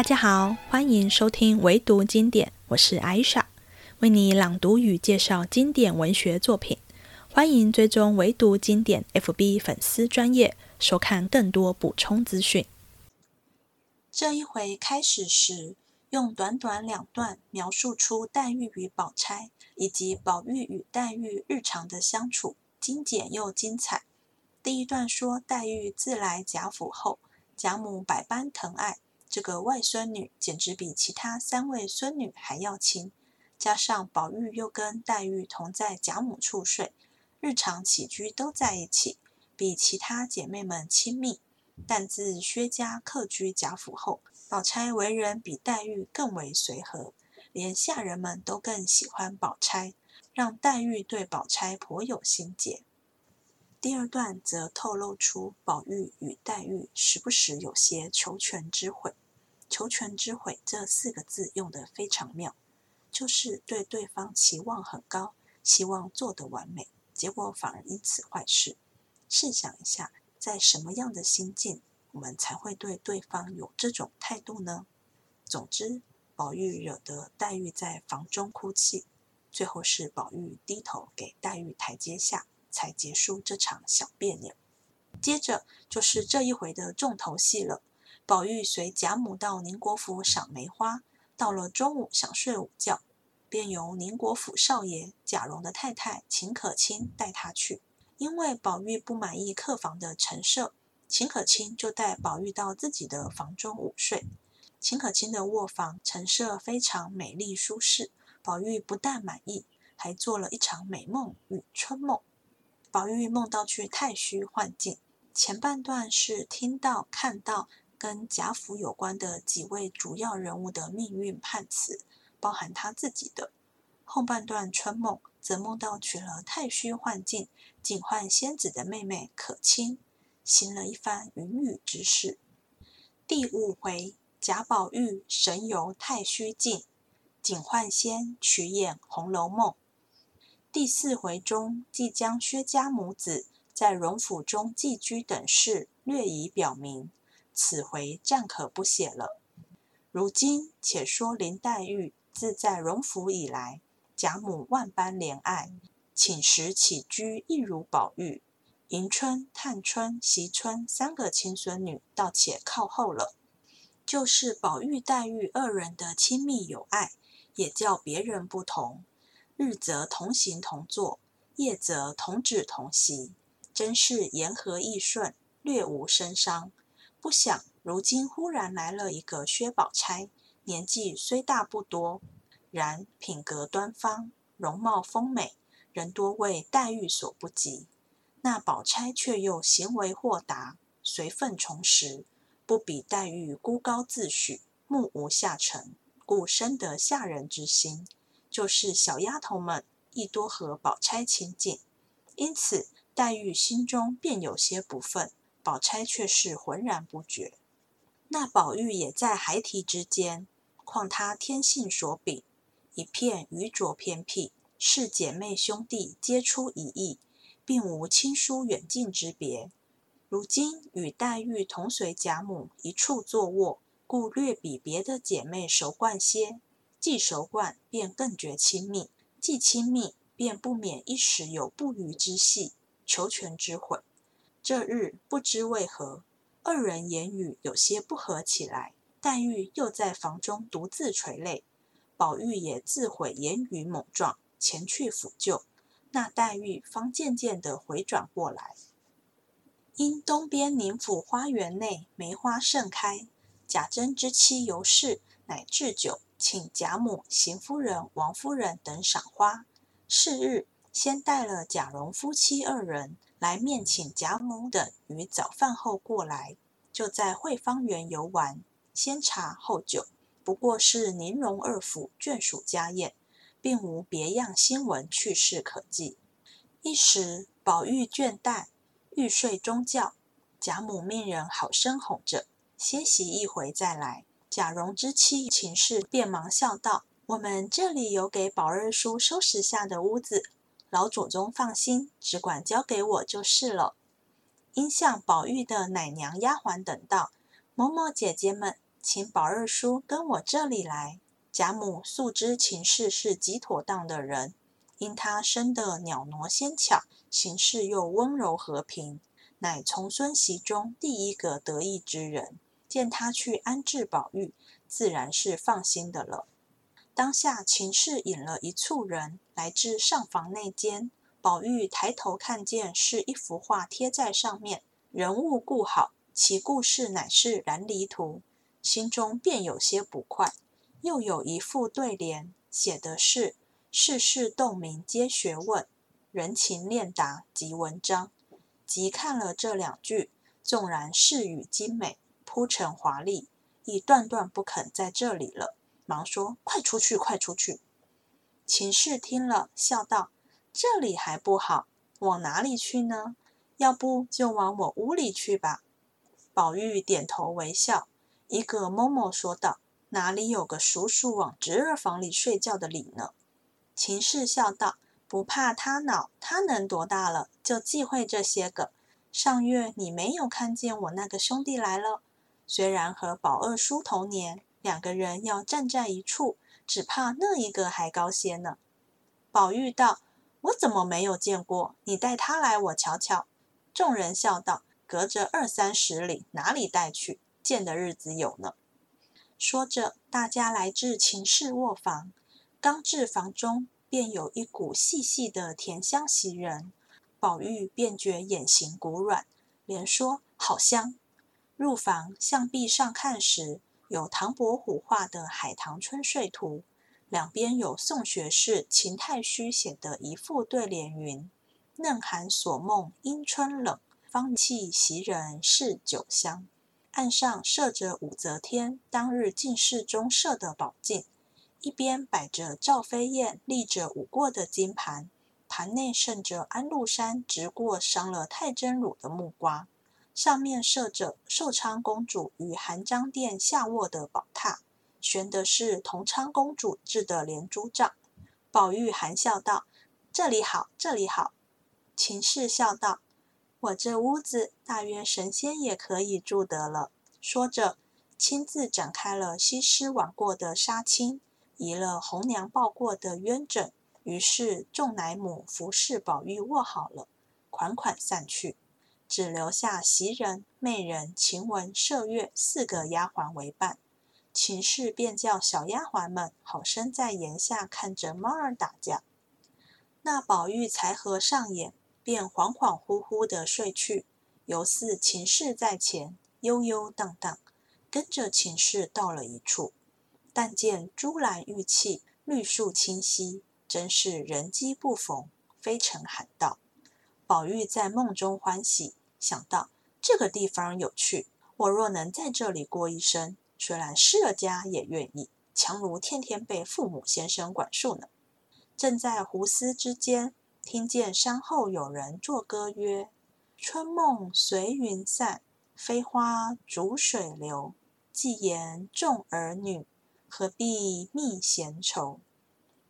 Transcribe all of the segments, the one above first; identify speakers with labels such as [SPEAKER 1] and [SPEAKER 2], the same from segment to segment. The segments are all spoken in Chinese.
[SPEAKER 1] 大家好，欢迎收听唯读经典，我是艾莎，为你朗读与介绍经典文学作品。欢迎追踪唯读经典 FB 粉丝专业，收看更多补充资讯。
[SPEAKER 2] 这一回开始时，用短短两段描述出黛玉与宝钗以及宝玉与黛玉日常的相处，精简又精彩。第一段说黛玉自来贾府后，贾母百般疼爱，这个外孙女简直比其他三位孙女还要亲。加上宝玉又跟黛玉同在贾母处睡，日常起居都在一起，比其他姐妹们亲密。但自薛家客居贾府后，宝钗为人比黛玉更为随和，连下人们都更喜欢宝钗，让黛玉对宝钗颇有心结。第二段则透露出宝玉与黛玉时不时有些求全之悔。求全之悔这四个字用得非常妙，就是对对方期望很高，希望做得完美，结果反而因此坏事。试想一下，在什么样的心境，我们才会对对方有这种态度呢？总之，宝玉惹得黛玉在房中哭泣，最后是宝玉低头给黛玉台阶下。才结束这场小别扭。接着就是这一回的重头戏了。宝玉随贾母到宁国府赏梅花，到了中午想睡午觉，便由宁国府少爷贾蓉的太太秦可卿带他去。因为宝玉不满意客房的陈设，秦可卿就带宝玉到自己的房中午睡。秦可卿的卧房陈设非常美丽舒适，宝玉不但满意，还做了一场美梦与春梦。宝玉梦到去太虚幻境，前半段是听到、看到跟贾府有关的几位主要人物的命运判词，包含他自己的；后半段春梦则梦到娶了太虚幻境，警幻仙子的妹妹可卿，行了一番云雨之事。第五回，贾宝玉神游太虚境，警幻仙曲演《红楼梦》。第四回中，即将薛家母子在荣府中寄居等事略已表明，此回暂可不写了。如今且说林黛玉自在荣府以来，贾母万般怜爱，寝食起居亦如宝玉。迎春、探春、惜春三个亲孙女，倒且靠后了。就是宝玉、黛玉二人的亲密友爱，也叫别人不同。日则同行同坐，夜则同止同席，真是言和意顺，略无生伤。不想如今忽然来了一个薛宝钗，年纪虽大不多，然品格端方，容貌丰美，人多为黛玉所不及。那宝钗却又行为豁达，随分从时，不比黛玉孤高自许，目无下尘，故深得下人之心。就是小丫头们亦多和宝钗亲近，因此黛玉心中便有些不忿，宝钗却是浑然不觉。那宝玉也在孩提之间，况他天性所禀，一片愚拙偏僻，是姐妹兄弟皆出一意，并无亲疏远近之别。如今与黛玉同随贾母一处坐卧，故略比别的姐妹熟惯些。既熟惯，便更觉亲密；既亲密，便不免一时有不愉之隙，求全之悔。这日不知为何，二人言语有些不合起来。黛玉又在房中独自垂泪，宝玉也自悔言语莽撞，前去抚救。那黛玉方渐渐地回转过来，因东边宁府花园内梅花盛开，贾珍之妻尤氏乃置酒。请贾母、邢夫人、王夫人等赏花。是日，先带了贾蓉夫妻二人来面请贾母等于早饭后过来，就在惠芳园游玩，先茶后酒，不过是宁荣二府眷属家宴，并无别样新闻趣事可记。一时宝玉倦怠，欲睡中觉，贾母命人好生哄着，歇息一回再来。贾蓉之妻秦氏便忙笑道：“我们这里有给宝二叔收拾下的屋子，老祖宗放心，只管交给我就是了。”因向宝玉的奶娘丫鬟等道：“某某姐姐们，请宝二叔跟我这里来。贾母素知秦氏是极妥当的人，因他生得袅娜纤巧，行事又温柔和平，乃从孙媳中第一个得意之人。见他去安置宝玉，自然是放心的了。当下秦氏引了一簇人来至上房内间，宝玉抬头看见是一幅画贴在上面，人物顾好，其故事乃是燃离图，心中便有些不快。又有一副对联，写的是“世事洞明皆学问，人情练达即文章”。即看了这两句，纵然饰语精美，铺陈华丽，亦断断不肯在这里了，忙说：“快出去，快出去！”秦氏听了，笑道：“这里还不好，往哪里去呢？要不就往我屋里去吧。”宝玉点头微笑，一个嬷嬷说道。哪里有个叔叔往侄儿房里睡觉的理呢？秦氏笑道：“不怕他恼，他能多大了，就忌讳这些个。上月你没有看见我那个兄弟来了？虽然和宝二叔同年，两个人要站在一处，只怕那一个还高些呢。”宝玉道：“我怎么没有见过？你带他来，我瞧瞧。”众人笑道：“隔着二三十里，哪里带去？见的日子有呢。”说着，大家来至秦氏卧房，刚至房中，便有一股细细的甜香袭人。宝玉便觉眼形骨软，连说好香。入房向壁上看时，有唐伯虎画的《海棠春睡图》，两边有宋学士秦太虚写的一副对联，云：“嫩寒锁梦因春冷，芳气袭人是酒香。”案上设着武则天当日进士中设的宝镜，一边摆着赵飞燕立着舞过的金盘，盘内盛着安禄山直过伤了太真乳的木瓜，上面设着寿昌公主与含章殿下卧的宝榻，悬的是同昌公主制的连珠帐。宝玉含笑道：“这里好，这里好。”秦氏笑道。我这屋子大约神仙也可以住得了。说着，亲自展开了西施挽过的纱巾，移了红娘抱过的鸳枕。于是众奶母服侍宝玉卧好了，款款散去，只留下袭人、媚人、晴雯、麝月四个丫鬟为伴。秦氏便叫小丫鬟们好生在檐下看着猫儿打架。那宝玉才合上眼。便恍恍惚惚地睡去，犹似秦氏在前，悠悠荡荡，跟着秦氏到了一处，但见珠兰玉砌，绿树清溪，真是人机不逢，飞尘罕到。宝玉在梦中欢喜，想到这个地方有趣，我若能在这里过一生，虽然失了家也愿意，强如天天被父母先生管束呢。正在胡思之间。听见山后有人作歌曰：“春梦随云散，飞花逐水流。既言众儿女，何必觅闲愁？”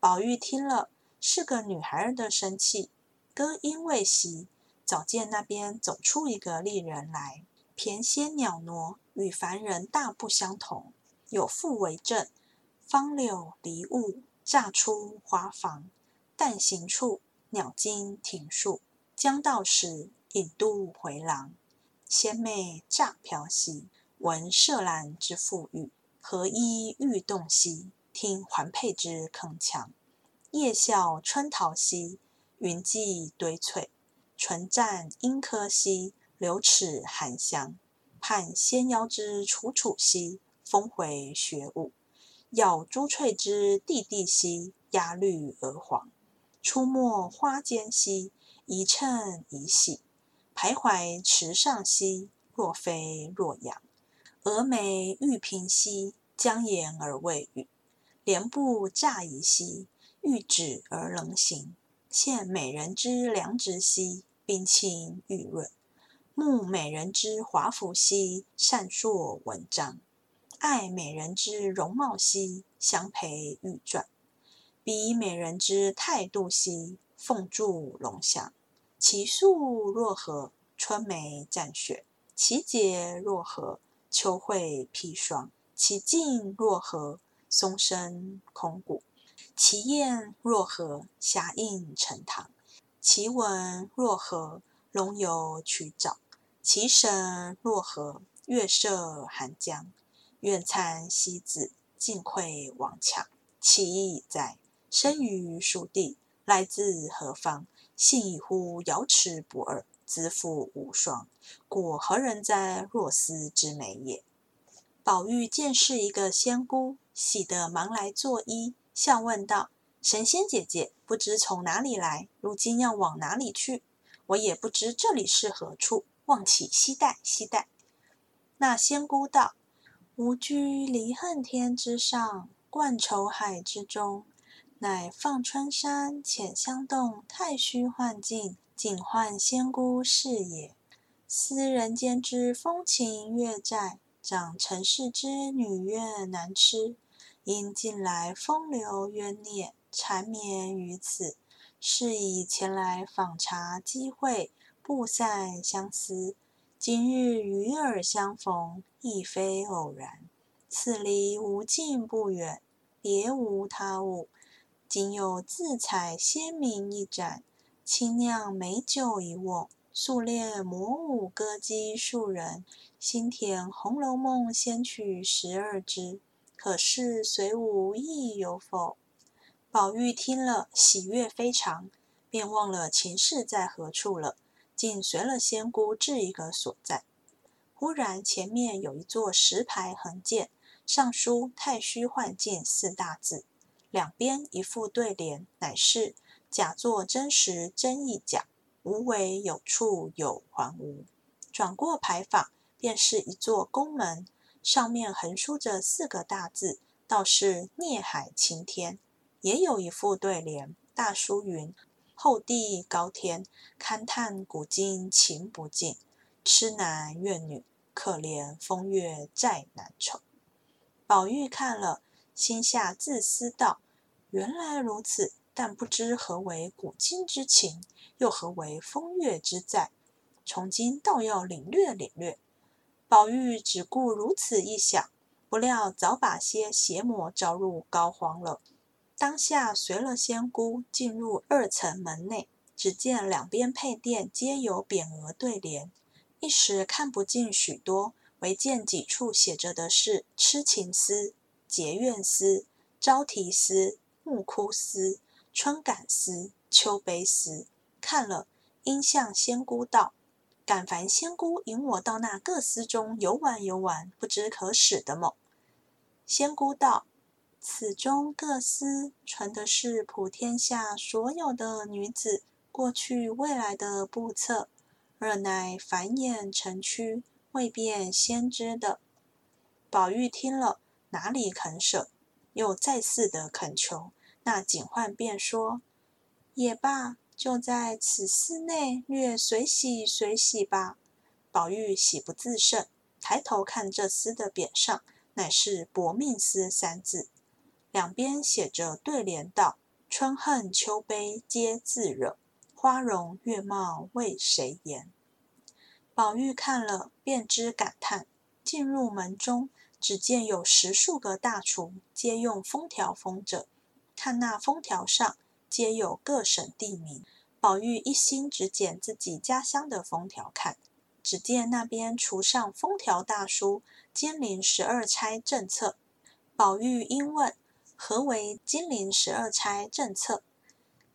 [SPEAKER 2] 宝玉听了，是个女孩儿的声气。歌音未息，早见那边走出一个丽人来，翩跹袅娜，与凡人大不相同。有妇为证：芳柳离雾，乍出花房，但行处。鸟惊庭树，将到时引渡回廊。仙妹乍飘兮，闻麝兰之馥郁。何衣欲动兮，听环佩之铿锵。夜笑春桃兮，云髻堆翠。唇绽樱柯兮，流齿含香。盼仙腰之楚楚兮，峰回雪舞。咬珠翠之地地兮，压绿鹅黄。出没花间兮，一称一喜；徘徊池上兮，若飞若扬。蛾眉玉屏兮，将言而未语；莲步乍移兮，欲止而能行。见美人之良直兮，冰清玉润；慕美人之华服兮，善烁文章；爱美人之容貌兮，相陪玉馔。比美人之态度兮，凤柱龙翔；其素若何？春梅绽雪。其节若何？秋蕙披霜。其境若何？松声空谷。其艳若何？霞映成堂。其文若何？龙游曲沼。其神若何？月射寒江。愿参西子，尽窥王强。其意在，生于蜀地，来自何方？信以乎瑶池不二，子父无双。故何人哉？若斯之美也。宝玉见是一个仙姑，喜得忙来作揖，笑问道：“神仙姐姐，不知从哪里来？如今要往哪里去？我也不知这里是何处，望起西待西待。”那仙姑道：“吾居离恨天之上，冠愁海之中。”乃放春山浅香洞太虚幻境，仅唤仙姑是也。思人间之风情月债，长尘世之女怨难痴。因近来风流冤孽，缠绵于此，是以前来访查机会，不散相思。今日与尔相逢，亦非偶然。此离无近不远，别无他物。仅有自采仙茗一盏，清酿美酒一瓮，素练魔舞歌姬数人，新填《红楼梦》仙曲十二支，可是随舞亦有否？宝玉听了，喜悦非常，便忘了前世在何处了，竟随了仙姑至一个所在。忽然前面有一座石牌横建，上书“太虚幻境”四大字。两边一副对联，乃是“假作真实真亦假，无为有处有还无”。转过牌坊，便是一座宫门，上面横书着四个大字，倒是“孽海晴天”。也有一副对联，大书云：“厚地高天，勘探古今情不尽。痴男怨女，可怜风月债难酬。”宝玉看了。心下自思道：“原来如此，但不知何为古今之情，又何为风月之债。从今倒要领略领略。”宝玉只顾如此一想，不料早把些邪魔招入膏肓了。当下随了仙姑进入二层门内，只见两边配殿皆有匾额对联，一时看不尽许多，唯见几处写着的是“痴情思”。结怨思、朝啼思、暮哭思、春感思、秋悲思，看了，应向仙姑道：“敢烦仙姑引我到那各司中游玩游玩，不知可使的某？”仙姑道：“此中各司传的是普天下所有的女子过去未来的簿册，而乃繁衍成趣，未便先知的。”宝玉听了。哪里肯舍？又再次的恳求，那警幻便说：“也罢，就在此寺内略随喜随喜吧。”宝玉喜不自胜，抬头看这厮的匾上，乃是“薄命司”三字，两边写着对联道：“春恨秋悲皆自惹，花容月貌为谁言？”宝玉看了，便知感叹，进入门中。只见有十数个大厨，皆用封条封着。看那封条上，皆有各省地名。宝玉一心只捡自己家乡的封条看。只见那边厨上封条大书“金陵十二钗政策”。宝玉因问：“何为金陵十二钗政策？”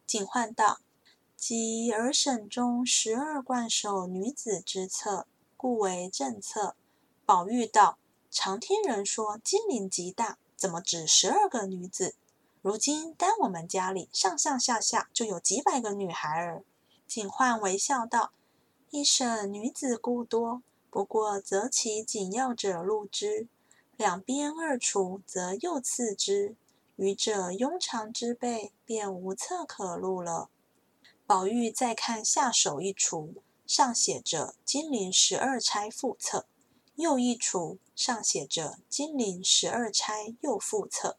[SPEAKER 2] 警幻道：“即儿省中十二贯首女子之册，故为政策。”宝玉道。常听人说金陵极大，怎么只十二个女子？如今单我们家里上上下下就有几百个女孩儿。警幻微笑道：“一省女子故多，不过择其紧要者录之；两边二厨则又次之，余者庸常之辈便无册可录了。”宝玉再看下手一橱，上写着“金陵十二钗副册”。又一橱上写着“金陵十二钗右副册”，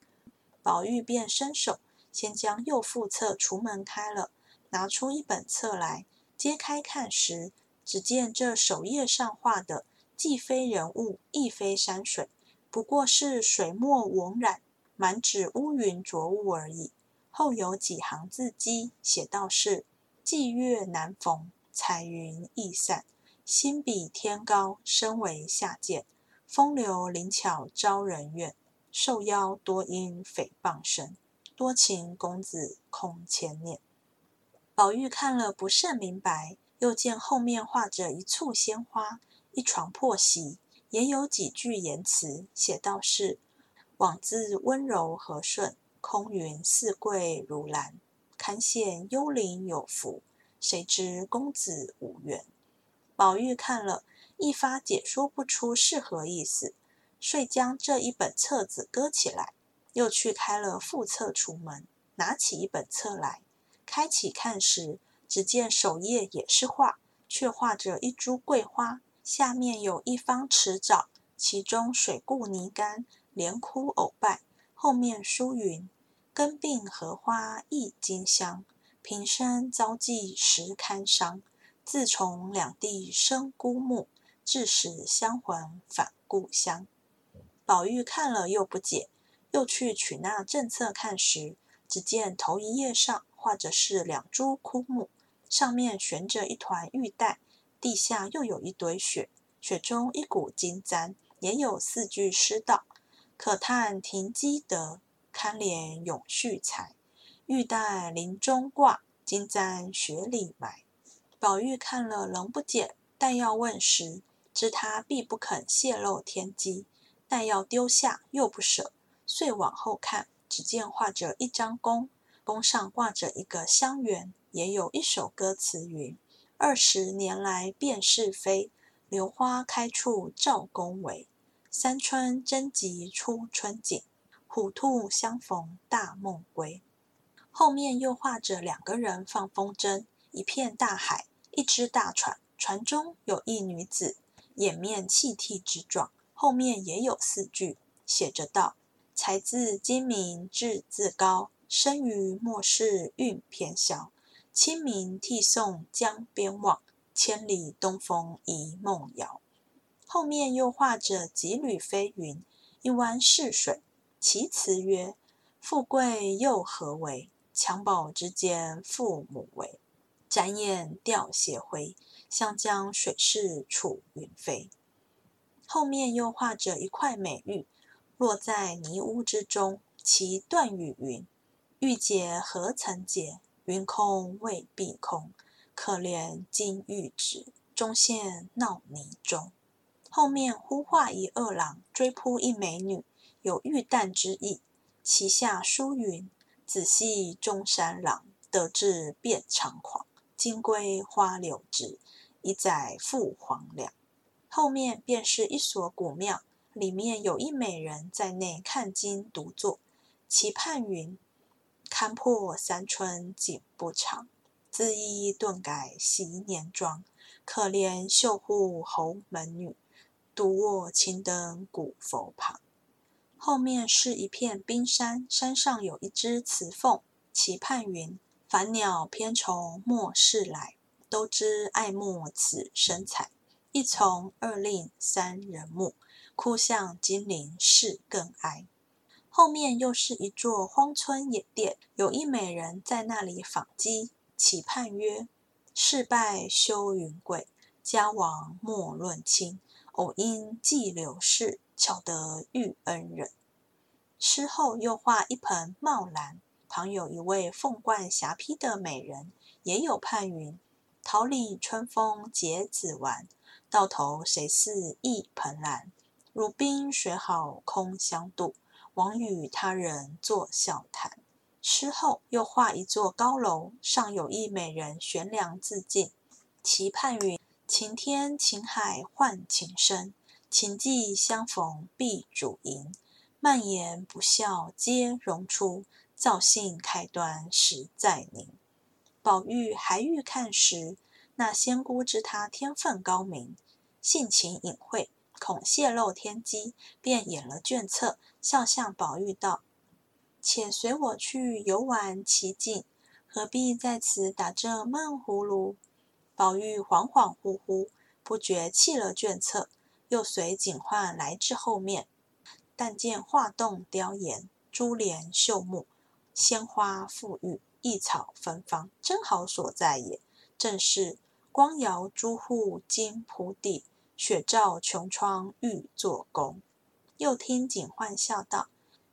[SPEAKER 2] 宝玉便伸手先将右副册橱门开了，拿出一本册来，揭开看时，只见这首页上画的既非人物，亦非山水，不过是水墨文染，满纸乌云浊雾而已。后有几行字迹，写道是：“霁月难逢，彩云易散。心比天高，身为下贱。风流灵巧招人怨，受邀多因诽谤声。多情公子空牵念。”宝玉看了不甚明白，又见后面画着一簇鲜花，一床破席。也有几句言辞，写道是：“往自温柔和顺，空云似桂如兰。堪羡幽灵有福，谁知公子无缘。”宝玉看了一发解说不出是何意思，遂将这一本册子搁起来，又去开了副册出门，拿起一本册来，开启看时，只见首页也是画，却画着一株桂花。下面有一方池沼，其中水固泥干，连枯藕败。后面书云：“根病荷花一金香，平生遭际时堪伤。自从两地生孤木，致使香魂返故乡。”宝玉看了又不解，又去取那正册看时，只见头一页上画着是两株枯木，上面悬着一团玉带。地下又有一堆雪，雪中一股金簪，也有四句诗道：“可叹停机德，堪怜永续才。玉带林中挂，金簪雪里埋。”宝玉看了仍不解，但要问时，知他必不肯泄露天机，但要丢下又不舍，遂往后看，只见画着一张弓，弓上挂着一个香园，也有一首歌词云。二十年来辨是非，榴花开处照宫闱。三春争及初春景，虎兔相逢大梦归。后面又画着两个人放风筝，一片大海，一只大船，船中有一女子，掩面泣涕之状。后面也有四句，写着道：“才自精明志自高，生于末世运偏消。”清明涕送江边望，千里东风一梦遥。后面又画着几缕飞云，一湾逝水。其词曰：“富贵又何为？襁褓之间父母为。展眼吊斜晖，湘江水逝楚云飞。”后面又画着一块美玉，落在泥污之中。其断语云：“玉洁何曾洁？”云空未必空，可怜金玉质，终陷闹泥中。后面忽画一二郎追扑一美女，有玉旦之意。其下书云：“仔细中山狼，得志便猖狂。金龟花柳枝，一载赴黄粱。”后面便是一所古庙，里面有一美人在内看经独坐，其盼云。堪破三春景不长，自意顿改昔年妆。可怜绣户侯门女，独卧青灯古佛旁。后面是一片冰山，山上有一只雌凤，其畔云：凡鸟偏从末世来，都知爱慕此身材。一从二令三人木，哭向金陵事更哀。后面又是一座荒村野店，有一美人在那里纺机，其畔曰：“事败休云贵，家亡莫论亲。偶因寄柳事，巧得遇恩人。”诗后又画一盆茂兰，旁有一位凤冠霞帔的美人，也有盼云：“桃李春风结子完，到头谁似一盆兰？汝冰水好空相度。”枉与他人作笑谈。诗后又画一座高楼，上有一美人悬梁自尽，其畔云：“晴天晴海换情深，情既相逢必主淫。漫言不笑皆容出，造性开端实在宁。”宝玉还欲看时，那仙姑知他天分高明，性情隐晦。恐泄露天机，便演了卷册，笑向宝玉道：“且随我去游玩奇境，何必在此打这闷葫芦？”宝玉恍恍惚惚，不觉弃了卷册，又随警幻来至后面。但见画栋雕檐，珠帘绣幕，鲜花馥郁，异草芬芳，真好所在也。正是光摇朱户金铺地，雪照琼窗玉作宫。又听警幻笑道：“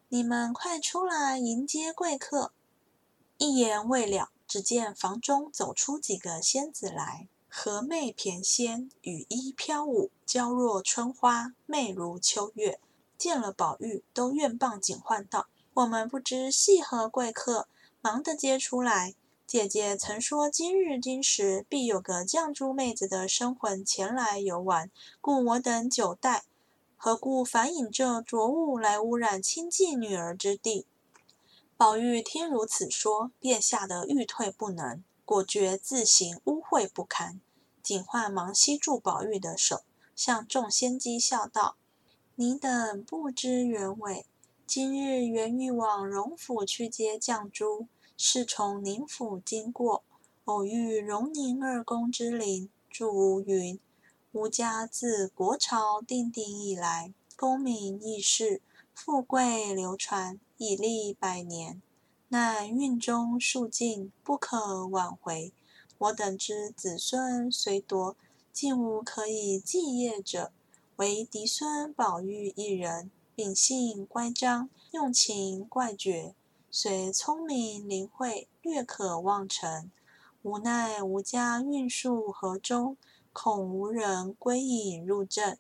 [SPEAKER 2] 你们快出来迎接贵客。”一言未了，只见房中走出几个仙子来。和媚翩跹，羽衣飘舞，娇若春花，媚如秋月。见了宝玉，都愿傍警幻道：“我们不知系何贵客，忙得接出来。姐姐曾说今日今时必有个绛珠妹子的生魂前来游玩，故我等久待。何故反引这浊物来污染清寂女儿之地？”宝玉听如此说，便吓得欲退不能。果觉自行污秽不堪，警幻忙吸住宝玉的手，向众仙姬笑道：“你等不知原委，今日原欲往荣府去接绛珠，是从宁府经过，偶遇荣宁二公之灵，祝无云：吾家自国朝定鼎以来，功名易世，富贵流传，已历百年。”乃运中数尽，不可挽回。我等之子孙虽多，竟无可以继业者，唯嫡孙宝玉一人，秉性乖张，用情怪绝，虽聪明灵慧，略可望成。无奈吾家运数河中，恐无人归隐入正。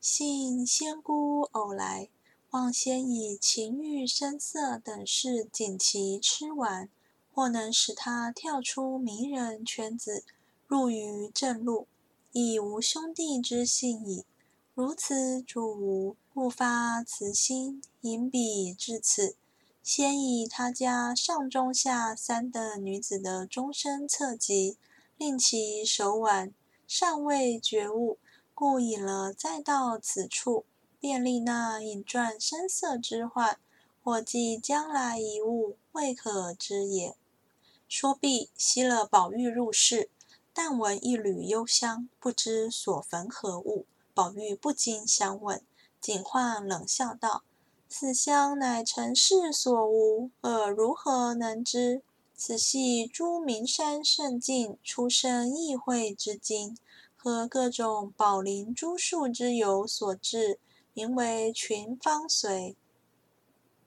[SPEAKER 2] 幸仙姑偶来。望先以情欲声色等事锦其吃完，或能使他跳出迷人圈子，入于正路，已无兄弟之幸矣。如此主吾，故发慈心，引彼至此。先以他家上中下三等女子的终身册籍，令其手腕，尚未觉悟，故引了再到此处。便利那引转声色之患，或即将来一物，未可知也。说毕，吸了宝玉入室，但闻一缕幽香，不知所焚何物。宝玉不禁相问，警幻冷笑道：“此香乃尘世所无，尔如何能知？此系诸名山胜境出生异会之精，和各种宝林珠树之油所制。”名为群芳随。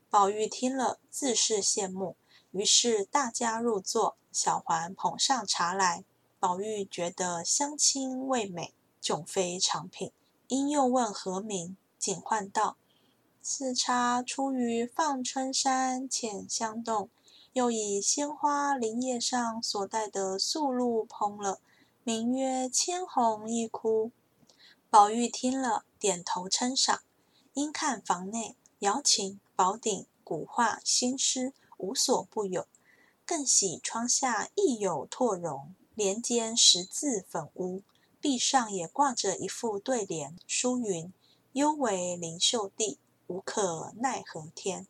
[SPEAKER 2] 宝玉听了，自是羡慕，于是大家入座，小环捧上茶来。宝玉觉得香清味美，迥非常品，因又问何名，警幻道：“此茶出于放春山浅香洞，又以鲜花林叶上所带的素露烹了，名曰千红一窟。”宝玉听了，点头称赏。因看房内瑶琴、宝鼎、古画、新诗无所不有，更喜窗下亦有拓绒，帘间十字粉屋，壁上也挂着一副对联，书云：“幽为灵秀地，无可奈何天。”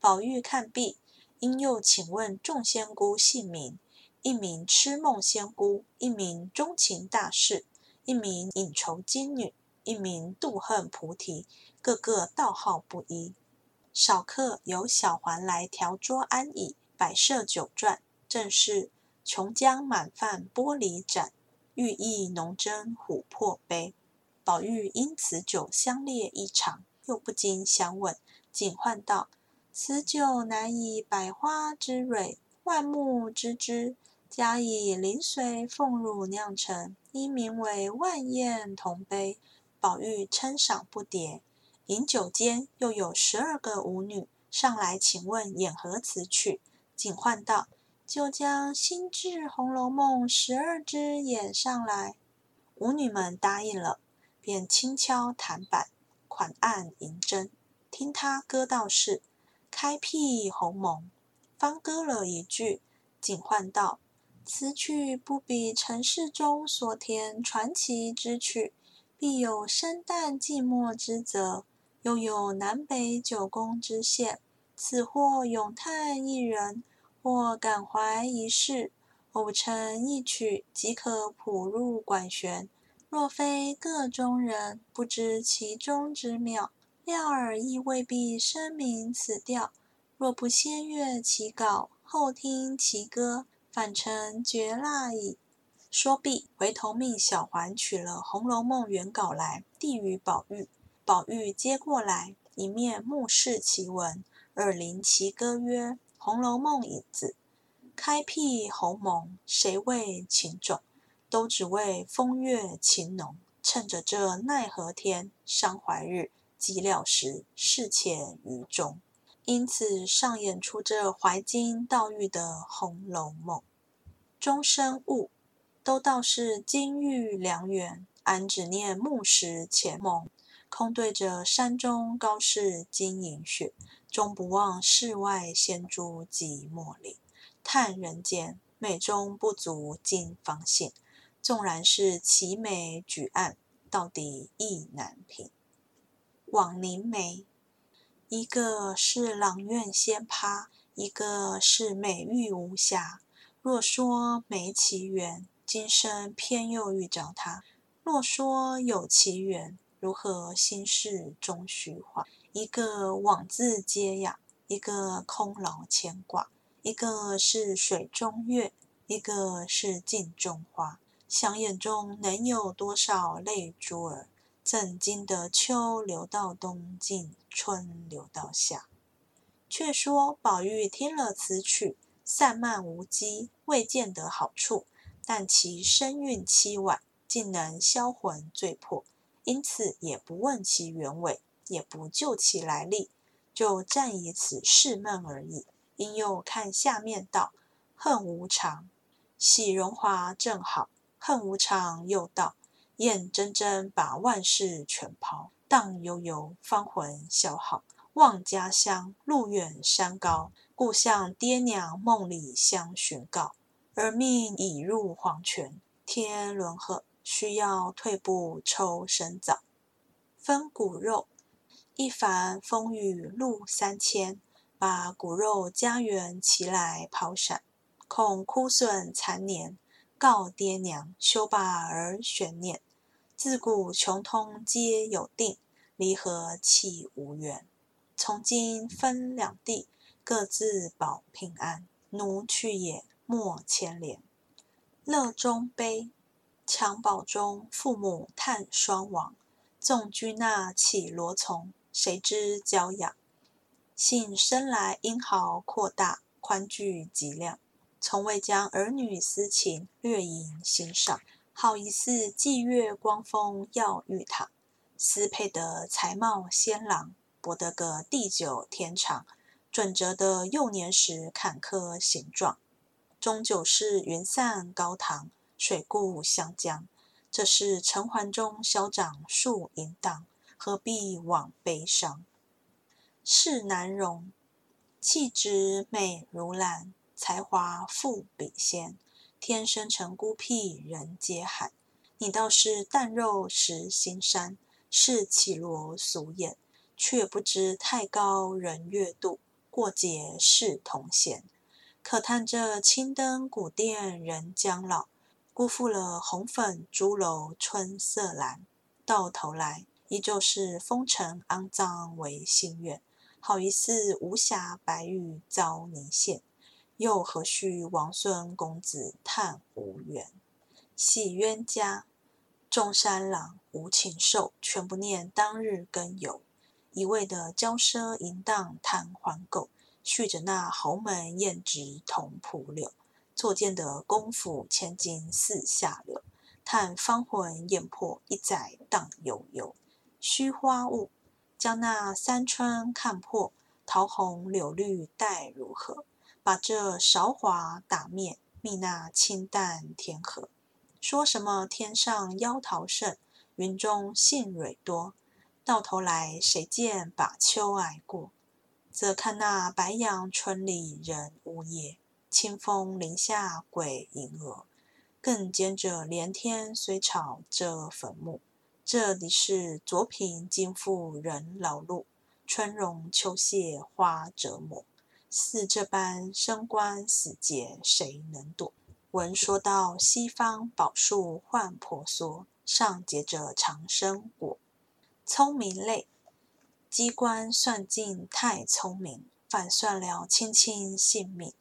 [SPEAKER 2] 宝玉看毕，因又请问众仙姑姓名，一名痴梦仙姑，一名钟情大士，一名隐愁金女。一名妒恨菩提，个个道号不一。少客由小环来调桌安椅，摆设酒馔，正是琼浆满泛玻璃盏，玉意浓斟琥珀杯。宝玉因此酒香烈异常，又不禁相问，警幻道：“此酒乃以百花之蕊、万木之枝，加以灵髓凤乳酿成，因名为万宴同杯。”宝玉称赏不迭，饮酒间又有十二个舞女上来请问演何词曲。警幻道：“就将新制《红楼梦》十二支演上来。”舞女们答应了，便轻敲弹板，款按银筝，听他歌道是：“开辟鸿蒙。”方歌了一句，警幻道：“此曲不比尘世中所填传奇之曲。”必有生旦寂寞之责，又有南北九宫之限。此或咏叹一人，或感怀一事，偶成一曲，即可谱入管弦。若非个中人，不知其中之妙。料尔亦未必声明此调。若不先阅其稿，后听其歌，反成绝辣矣。说毕，回头命小环取了《红楼梦》原稿来，递与宝玉。宝玉接过来，一面目视其文，耳聆其歌，曰：“《红楼梦》影子，开辟鸿蒙，谁为情种？都只为风月情浓。趁着这奈何天，伤怀日，寂寥时，事浅于中。”因此上演出这怀金悼玉的《红楼梦》，终身物，都道是金玉良缘，俺只念木石前盟。空对着山中高士金银雪，终不忘世外仙珠寂寞岭。叹人间美中不足今方信，纵然是奇美举案，到底意难平。枉凝眉。一个是阆苑仙葩，一个是美玉无瑕。若说没其缘，今生偏又遇着他；若说有其缘，如何心事终虚化？一个枉自嗟仰，一个空劳牵挂。一个是水中月，一个是镜中花。想眼中能有多少泪珠儿？怎经得秋流到冬，尽春流到夏？却说宝玉听了此曲，散漫无羁，未见得好处。但其声韵凄婉，竟能销魂醉魄，因此也不问其原委，也不究其来历，就暂以此试闷而已。因又看下面道：“恨无常，喜荣华正好；恨无常，又道。”眼睁睁把万事全抛，荡悠悠，芳魂消耗。望家乡，路远山高，故向爹娘梦里相寻告。而命已入黄泉，天伦鹤，需要退步抽身早。分骨肉，一番风雨路三千，把骨肉家园齐来抛闪，恐枯损残年，告爹娘休把儿悬念。自古穷通皆有定，离合岂无缘？从今分两地，各自保平安。奴去也，莫牵连。乐中悲，襁褓中父母叹双亡。纵居那绮罗丛，谁知娇养？幸生来英豪阔大，宽具极量，从未将儿女私情略萦心上。好一似霁月光风耀玉堂，斯配得才貌仙郎，博得个地久天长。准则的幼年时坎坷形状，终究是云散高堂，水固湘江。这是尘寰中消长树淫荡，何必枉悲伤？世难容，气质美如兰，才华富比仙。天生成孤僻，人皆罕。你倒是淡肉识心山，是绮罗俗眼，却不知太高人月度，过节是同闲。可叹这青灯古殿人将老，辜负了红粉朱楼春色阑。到头来，依旧是风尘肮脏为心愿，好一似无瑕白玉遭泥陷。又何须王孙公子叹无缘？喜冤家，众山郎无情兽，全不念当日根由，一味的骄奢淫荡贪欢垢，续着那豪门艳质同蒲柳，作贱的功夫千金似下流，叹芳魂艳魄一载荡悠悠。虚花物，将那三春看破，桃红柳绿待如何？把这韶华打灭，觅那清淡天河。说什么天上妖桃盛，云中杏蕊多，到头来谁见把秋挨过？则看那白杨春里人呜咽，清风林下鬼吟蛾。更兼着连天虽草遮坟墓，这里是浊贫今富人劳碌，春荣秋谢花折磨。似这般生关死节，谁能躲？闻说到西方宝树换婆娑，上结着长生果。聪明类，机关算尽太聪明，反算了卿卿性命。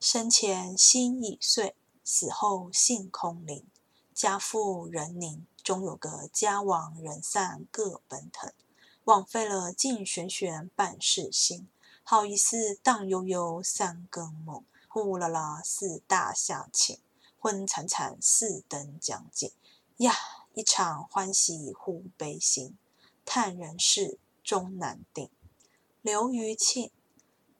[SPEAKER 2] 生前心已碎，死后性空灵。家富人宁，终有个家亡人散各奔腾。枉费了尽玄玄半世心，好一似荡悠悠三更梦，呼啦啦似大夏晴，昏惨惨似灯将尽。呀，一场欢喜忽悲心，叹人世。终难定。刘余庆，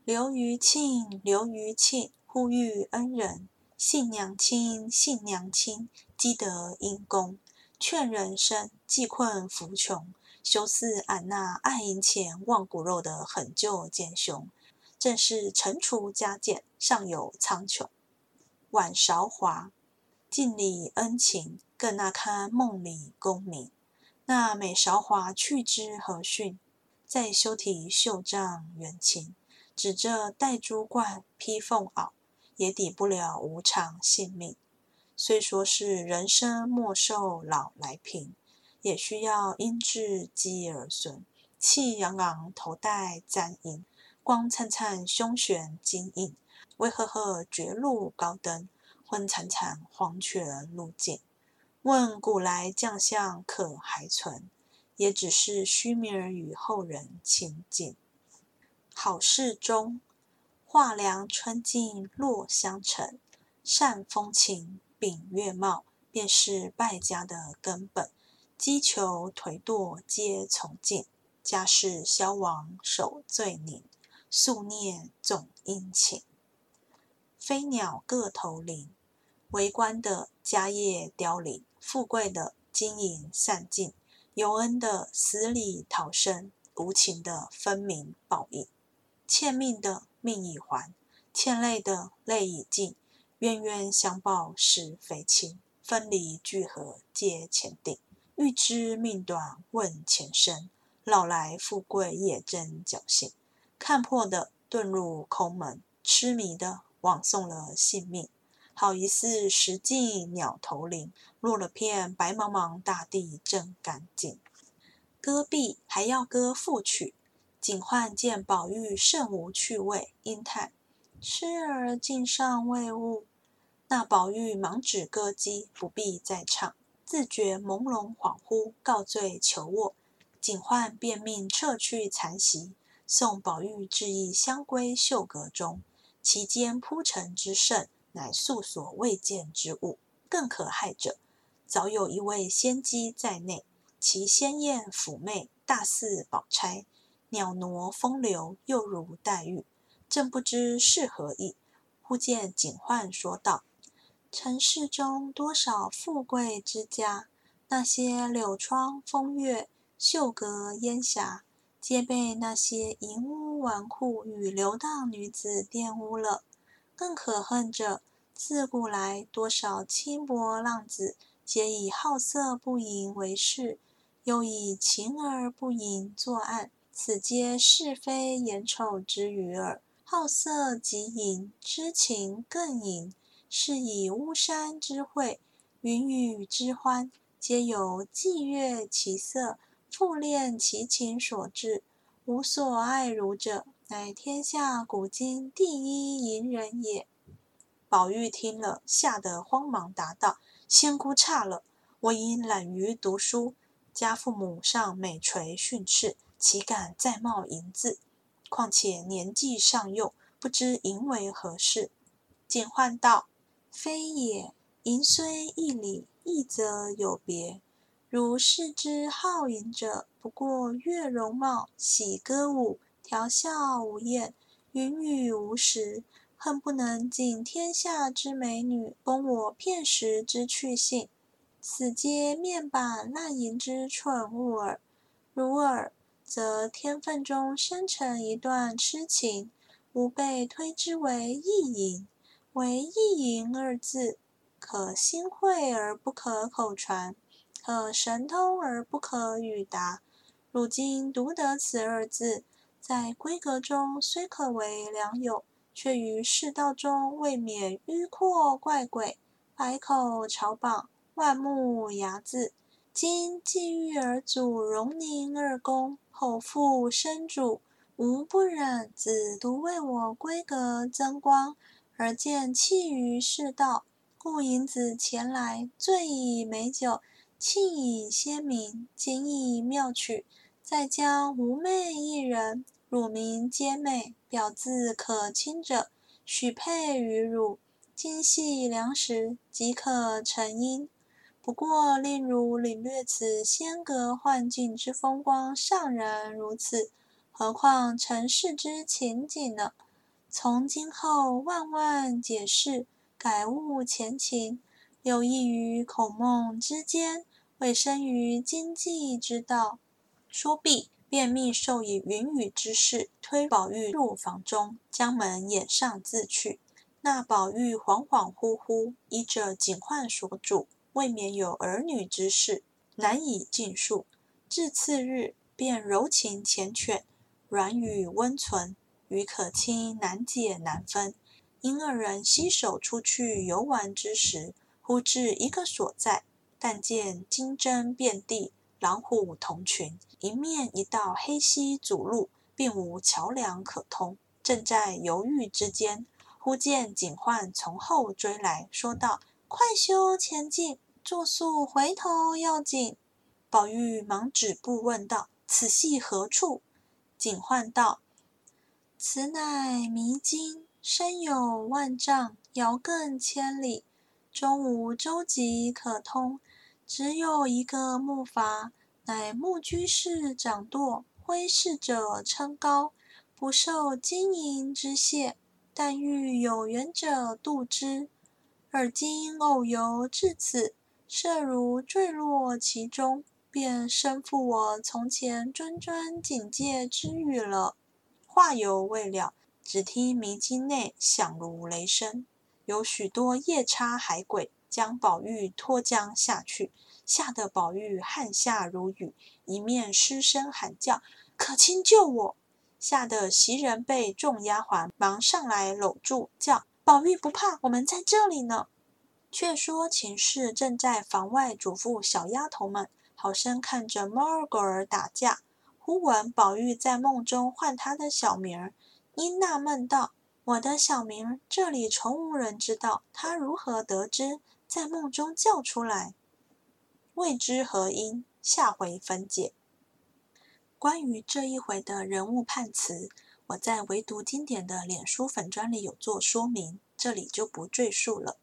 [SPEAKER 2] 刘余庆，刘余庆，呼吁恩人，信娘亲，信娘亲，积德因功，劝人生，济困扶穷，修似俺那爱银钱、忘骨肉的狠救奸雄，正是惩除家谏，尚有苍穹。晚韶华，尽礼恩情，更那堪梦里功名。那美韶华去之何讯？在修体袖帐元情，指着戴珠冠披凤袄，也抵不了无常性命。虽说是人生莫寿老来贫，也需要因智积儿孙，气昂昂头戴簪缨，光灿灿胸悬金印，威赫赫绝路高登，昏惨惨黄泉路径。问古来将相可还存？也只是虚名儿与后人亲近。好事中，画梁春尽落香尘，善风情，秉月貌，便是败家的根本。击球颓堕皆从尽，家事消亡守罪宁，夙念总殷勤。飞鸟各投林，为官的家业凋零，富贵的金银散尽。有恩的死里逃生，无情的分明报应，欠命的命已还，欠泪的泪已尽，冤冤相报是非亲，分离聚合皆前定。欲知命短问前生，老来富贵也真侥幸。看破的遁入空门，痴迷的枉送了性命。好一似石径鸟头林，落了片白茫茫大地真干净。戈壁还要歌赋曲，警幻见宝玉甚无趣味，因叹：“痴儿竟尚未悟。”那宝玉忙止歌姬，不必再唱，自觉朦胧恍惚，告罪求卧。警幻便命撤去残席，送宝玉至一香闺绣阁中，其间铺陈之甚。乃素所未见之物，更可害者，早有一位仙姬在内，其鲜艳妩媚，大似宝钗，袅娜风流，又如黛玉，正不知是何意。忽见警幻说道：“尘世中多少富贵之家，那些柳窗风月、绣阁烟霞，皆被那些淫污纨绔与流荡女子玷污了。”更可恨者，自古来多少轻薄浪子，皆以好色不淫为事，又以情而不淫作案，此皆是非眼丑之余耳。好色即淫，知情更淫，是以巫山之会、云雨之欢，皆由伎乐其色、复恋其情所致。无所爱如者。乃天下古今第一淫人也。宝玉听了，吓得慌忙答道：“仙姑差了，我因懒于读书，家父母尚每垂训斥，岂敢再冒淫字？况且年纪尚幼，不知淫为何事。”简焕道：“非也，淫虽一理，义则有别。如视之好淫者，不过悦容貌，喜歌舞。”调笑无厌，云雨无时，恨不能尽天下之美女，供我片时之趣兴。此皆面板烂淫之蠢物耳。如尔，则天分中生成一段痴情，吾辈推之为意淫。为意淫二字，可心会而不可口传，可神通而不可语达。如今独得此二字。在闺阁中虽可为良友，却于世道中未免迂阔怪诡，百口嘲谤，万目睚眦。今既遇儿祖荣宁二公，后复生主，吾不忍子独为我闺阁增光，而见弃于世道，故引子前来，醉以美酒，庆以先民，今以妙曲，再将吾妹一人，汝名皆美，表字可亲者，许配于汝。今系良时，即可成姻。不过令汝领略此仙阁幻境之风光，尚然如此，何况尘世之情景呢？从今后万万解释，改悟前情，留意于孔孟之间，委身于经济之道。说毕，便密授以云雨之势，推宝玉入房中，将门掩上自去。那宝玉恍恍惚惚，依着警幻所主。未免有儿女之事，难以尽述。至次日，便柔情缱绻，软语温存，与可卿难解难分。因二人携手出去游玩之时，忽至一个所在，但见金针遍地，狼虎同群，迎面一道黑溪阻路，并无桥梁可通。正在犹豫之间，忽见警幻从后追来，说道。快修前进，作速回头要紧。宝玉忙止步问道：“此系何处？”警幻道：“此乃迷津，深有万丈，遥亘千里，终无舟楫可通，只有一个木筏，乃木居士掌舵，挥事者称高，不受金银之谢，但欲有缘者渡之。”而今偶游至此，设如坠落其中，便身负我从前谆谆警戒之语了。话犹未了，只听迷津内响如雷声，有许多夜叉海鬼将宝玉拖将下去，吓得宝玉汗下如雨，一面失声喊叫：“可卿救我！”吓得袭人被众丫鬟忙上来搂住，叫。宝玉不怕，我们在这里呢。却说秦氏正在房外嘱咐小丫头们，好生看着猫儿狗儿打架。忽闻宝玉在梦中唤他的小名儿，因纳闷道：“我的小名，这里从无人知道，他如何得知，在梦中叫出来？未知何因，下回分解。”关于这一回的人物判词。我在唯读经典的脸书粉专里有做说明，这里就不赘述了。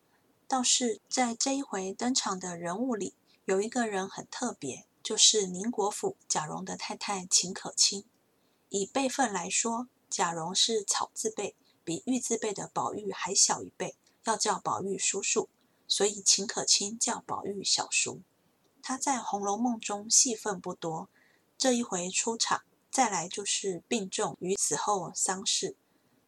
[SPEAKER 2] 倒是在这一回登场的人物里，有一个人很特别，就是宁国府贾蓉的太太秦可卿。以辈分来说，贾蓉是草字辈，比玉字辈的宝玉还小一辈，要叫宝玉叔叔，所以秦可卿叫宝玉小叔。他在《红楼梦》中戏份不多，这一回出场。再来就是病重与死后丧事，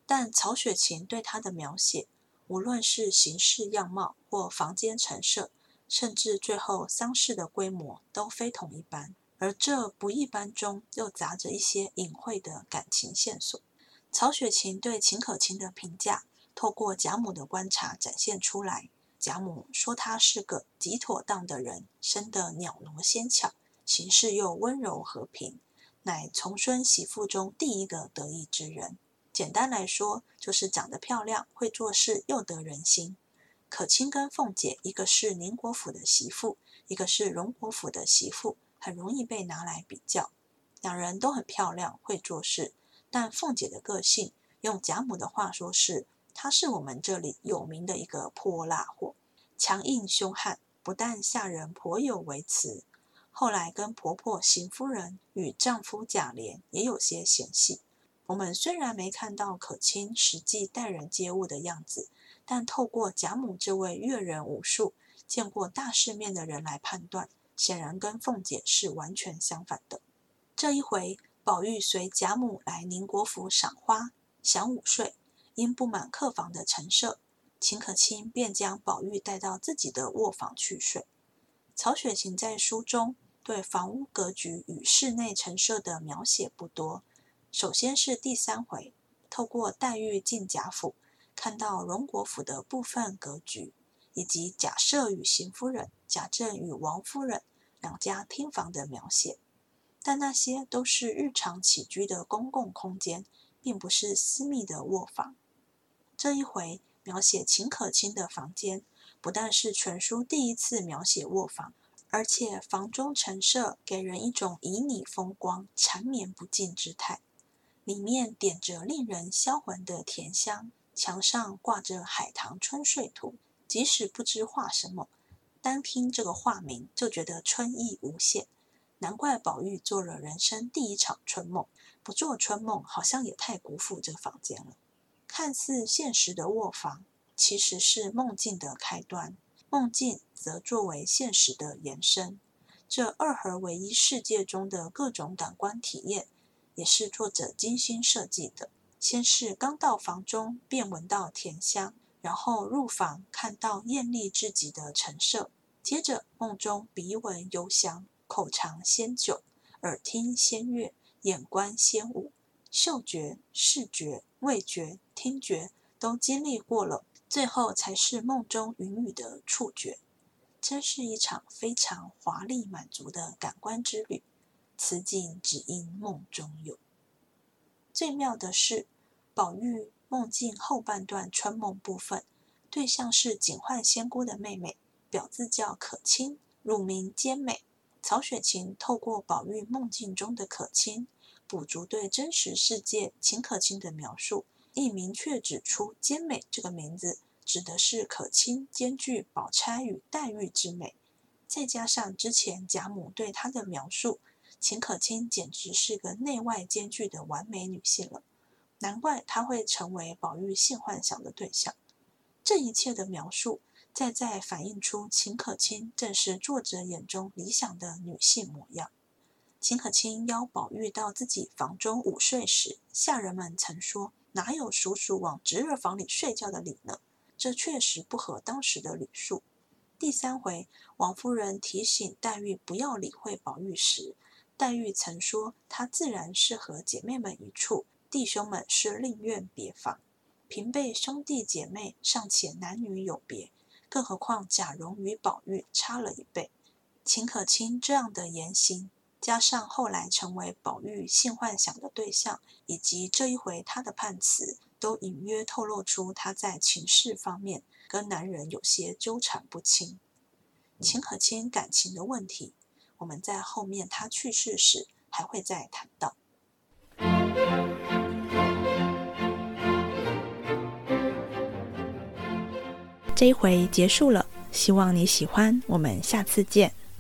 [SPEAKER 2] 但曹雪芹对他的描写，无论是形式样貌或房间陈设，甚至最后丧事的规模，都非同一般。而这不一般中，又杂着一些隐晦的感情线索。曹雪芹对秦可卿的评价，透过贾母的观察展现出来。贾母说他是个极妥当的人，生得袅娜纤巧，行事又温柔和平。乃重孙媳妇中第一个得意之人。简单来说，就是长得漂亮，会做事，又得人心。可卿跟凤姐，一个是宁国府的媳妇，一个是荣国府的媳妇，很容易被拿来比较。两人都很漂亮，会做事，但凤姐的个性，用贾母的话说是，她是我们这里有名的一个泼辣货，强硬凶悍，不但下人颇有微词。后来跟婆婆邢夫人与丈夫贾琏也有些嫌隙。我们虽然没看到可卿实际待人接物的样子，但透过贾母这位阅人无数、见过大世面的人来判断，显然跟凤姐是完全相反的。这一回，宝玉随贾母来宁国府赏花、享午睡，因不满客房的陈设，秦可卿便将宝玉带到自己的卧房去睡。曹雪芹在书中。对房屋格局与室内陈设的描写不多。首先是第三回，透过黛玉进贾府，看到荣国府的部分格局，以及贾赦与邢夫人、贾政与王夫人两家厅房的描写。但那些都是日常起居的公共空间，并不是私密的卧房。这一回描写秦可卿的房间，不但是全书第一次描写卧房，而且房中陈设给人一种旖旎风光、缠绵不尽之态。里面点着令人销魂的甜香，墙上挂着《海棠春睡图》，即使不知画什么，单听这个画名就觉得春意无限。难怪宝玉做了人生第一场春梦，不做春梦好像也太辜负这个房间了。看似现实的卧房，其实是梦境的开端，梦境则作为现实的延伸。这二合为一世界中的各种感官体验，也是作者精心设计的。先是刚到房中便闻到甜香，然后入房看到艳丽至极的陈设，接着梦中鼻闻幽香，口尝鲜酒，耳听仙乐，眼观仙舞。嗅觉、视觉、味觉、听觉都经历过了，最后才是梦中云雨的触觉。真是一场非常华丽满足的感官之旅。此景只因梦中有。最妙的是，宝玉梦境后半段春梦部分，对象是警幻仙姑的妹妹，表字叫可卿，乳名兼美。曹雪芹透过宝玉梦境中的可卿。补足对真实世界秦可卿的描述，亦明确指出“兼美”这个名字指的是可卿兼具宝钗与黛玉之美。再加上之前贾母对她的描述，秦可卿简直是个内外兼具的完美女性了。难怪她会成为宝玉性幻想的对象。这一切的描述，再再反映出秦可卿正是作者眼中理想的女性模样。秦可卿邀宝玉到自己房中午睡时，下人们曾说：“哪有叔叔往侄儿房里睡觉的理呢？”这确实不合当时的礼数。第三回，王夫人提醒黛玉不要理会宝玉时，黛玉曾说：“她自然是和姐妹们一处，弟兄们是另愿别房。平辈兄弟姐妹尚且男女有别，更何况贾蓉与宝玉差了一辈。”秦可卿这样的言行。加上后来成为宝玉性幻想的对象，以及这一回他的判词，都隐约透露出他在情事方面跟男人有些纠缠不清。秦可卿感情的问题，我们在后面他去世时还会再谈到。
[SPEAKER 1] 这一回结束了，希望你喜欢，我们下次见。